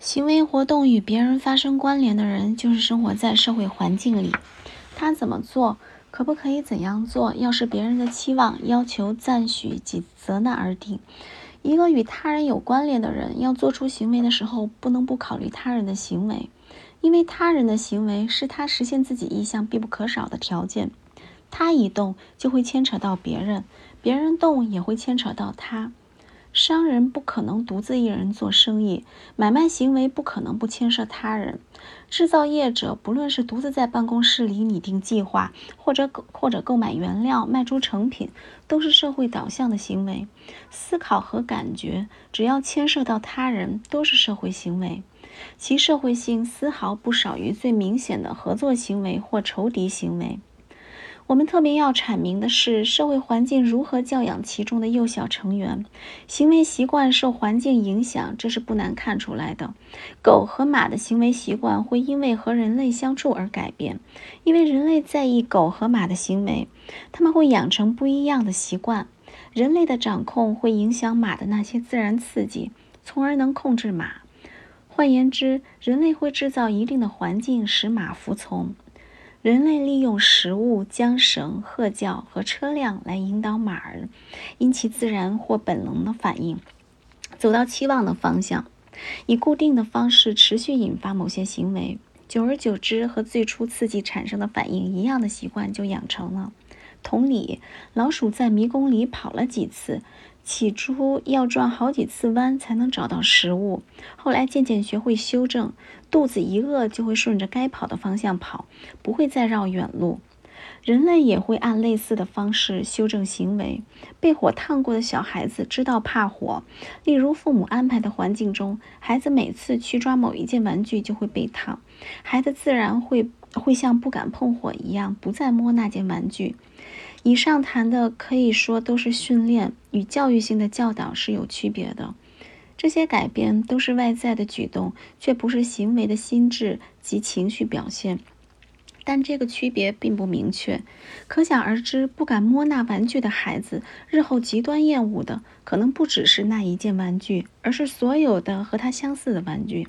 行为活动与别人发生关联的人，就是生活在社会环境里。他怎么做，可不可以怎样做，要视别人的期望、要求、赞许及责难而定。一个与他人有关联的人，要做出行为的时候，不能不考虑他人的行为，因为他人的行为是他实现自己意向必不可少的条件。他一动，就会牵扯到别人；别人动，也会牵扯到他。商人不可能独自一人做生意，买卖行为不可能不牵涉他人。制造业者不论是独自在办公室里拟定计划，或者购或者购买原料卖出成品，都是社会导向的行为。思考和感觉只要牵涉到他人，都是社会行为，其社会性丝毫不少于最明显的合作行为或仇敌行为。我们特别要阐明的是，社会环境如何教养其中的幼小成员，行为习惯受环境影响，这是不难看出来的。狗和马的行为习惯会因为和人类相处而改变，因为人类在意狗和马的行为，他们会养成不一样的习惯。人类的掌控会影响马的那些自然刺激，从而能控制马。换言之，人类会制造一定的环境，使马服从。人类利用食物、缰绳、鹤叫和车辆来引导马儿，因其自然或本能的反应，走到期望的方向，以固定的方式持续引发某些行为。久而久之，和最初刺激产生的反应一样的习惯就养成了。同理，老鼠在迷宫里跑了几次。起初要转好几次弯才能找到食物，后来渐渐学会修正，肚子一饿就会顺着该跑的方向跑，不会再绕远路。人类也会按类似的方式修正行为。被火烫过的小孩子知道怕火，例如父母安排的环境中，孩子每次去抓某一件玩具就会被烫，孩子自然会会像不敢碰火一样，不再摸那件玩具。以上谈的可以说都是训练与教育性的教导是有区别的。这些改变都是外在的举动，却不是行为的心智及情绪表现。但这个区别并不明确，可想而知，不敢摸那玩具的孩子，日后极端厌恶的可能不只是那一件玩具，而是所有的和他相似的玩具。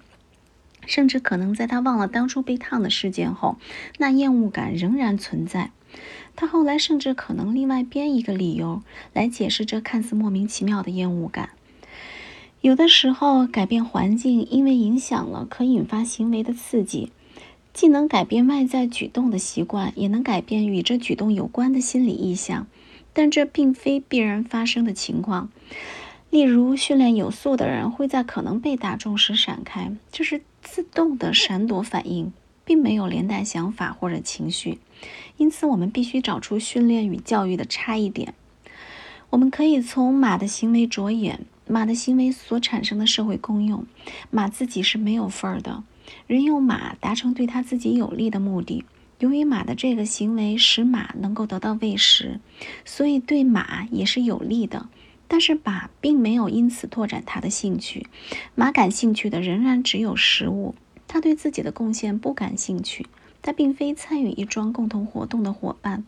甚至可能在他忘了当初被烫的事件后，那厌恶感仍然存在。他后来甚至可能另外编一个理由来解释这看似莫名其妙的厌恶感。有的时候，改变环境因为影响了可引发行为的刺激，既能改变外在举动的习惯，也能改变与这举动有关的心理意向。但这并非必然发生的情况。例如，训练有素的人会在可能被打中时闪开，这是自动的闪躲反应，并没有连带想法或者情绪。因此，我们必须找出训练与教育的差异点。我们可以从马的行为着眼，马的行为所产生的社会功用。马自己是没有份儿的，人用马达成对他自己有利的目的。由于马的这个行为使马能够得到喂食，所以对马也是有利的。但是马并没有因此拓展他的兴趣，马感兴趣的仍然只有食物，他对自己的贡献不感兴趣。他并非参与一桩共同活动的伙伴。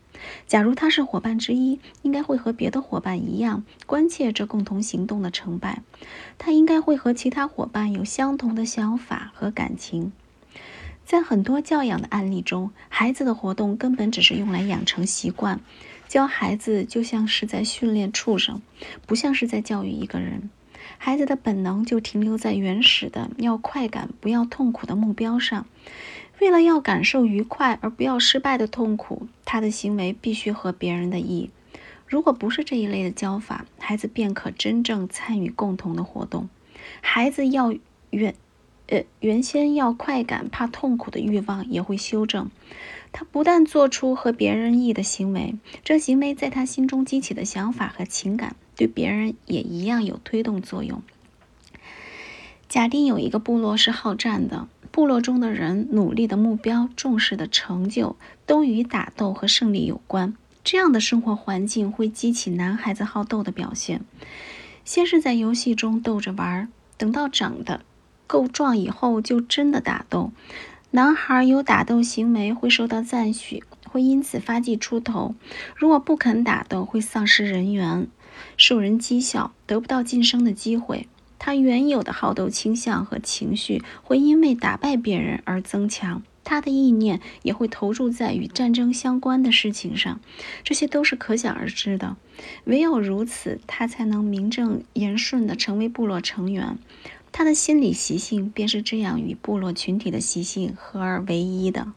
假如他是伙伴之一，应该会和别的伙伴一样关切这共同行动的成败。他应该会和其他伙伴有相同的想法和感情。在很多教养的案例中，孩子的活动根本只是用来养成习惯。教孩子就像是在训练畜生，不像是在教育一个人。孩子的本能就停留在原始的要快感不要痛苦的目标上。为了要感受愉快而不要失败的痛苦，他的行为必须合别人的意。如果不是这一类的教法，孩子便可真正参与共同的活动。孩子要原呃原先要快感怕痛苦的欲望也会修正。他不但做出和别人意的行为，这行为在他心中激起的想法和情感，对别人也一样有推动作用。假定有一个部落是好战的，部落中的人努力的目标、重视的成就，都与打斗和胜利有关。这样的生活环境会激起男孩子好斗的表现。先是在游戏中斗着玩，等到长得够壮以后，就真的打斗。男孩有打斗行为会受到赞许，会因此发迹出头；如果不肯打斗，会丧失人缘，受人讥笑，得不到晋升的机会。他原有的好斗倾向和情绪会因为打败别人而增强。他的意念也会投注在与战争相关的事情上，这些都是可想而知的。唯有如此，他才能名正言顺地成为部落成员。他的心理习性便是这样与部落群体的习性合而为一的。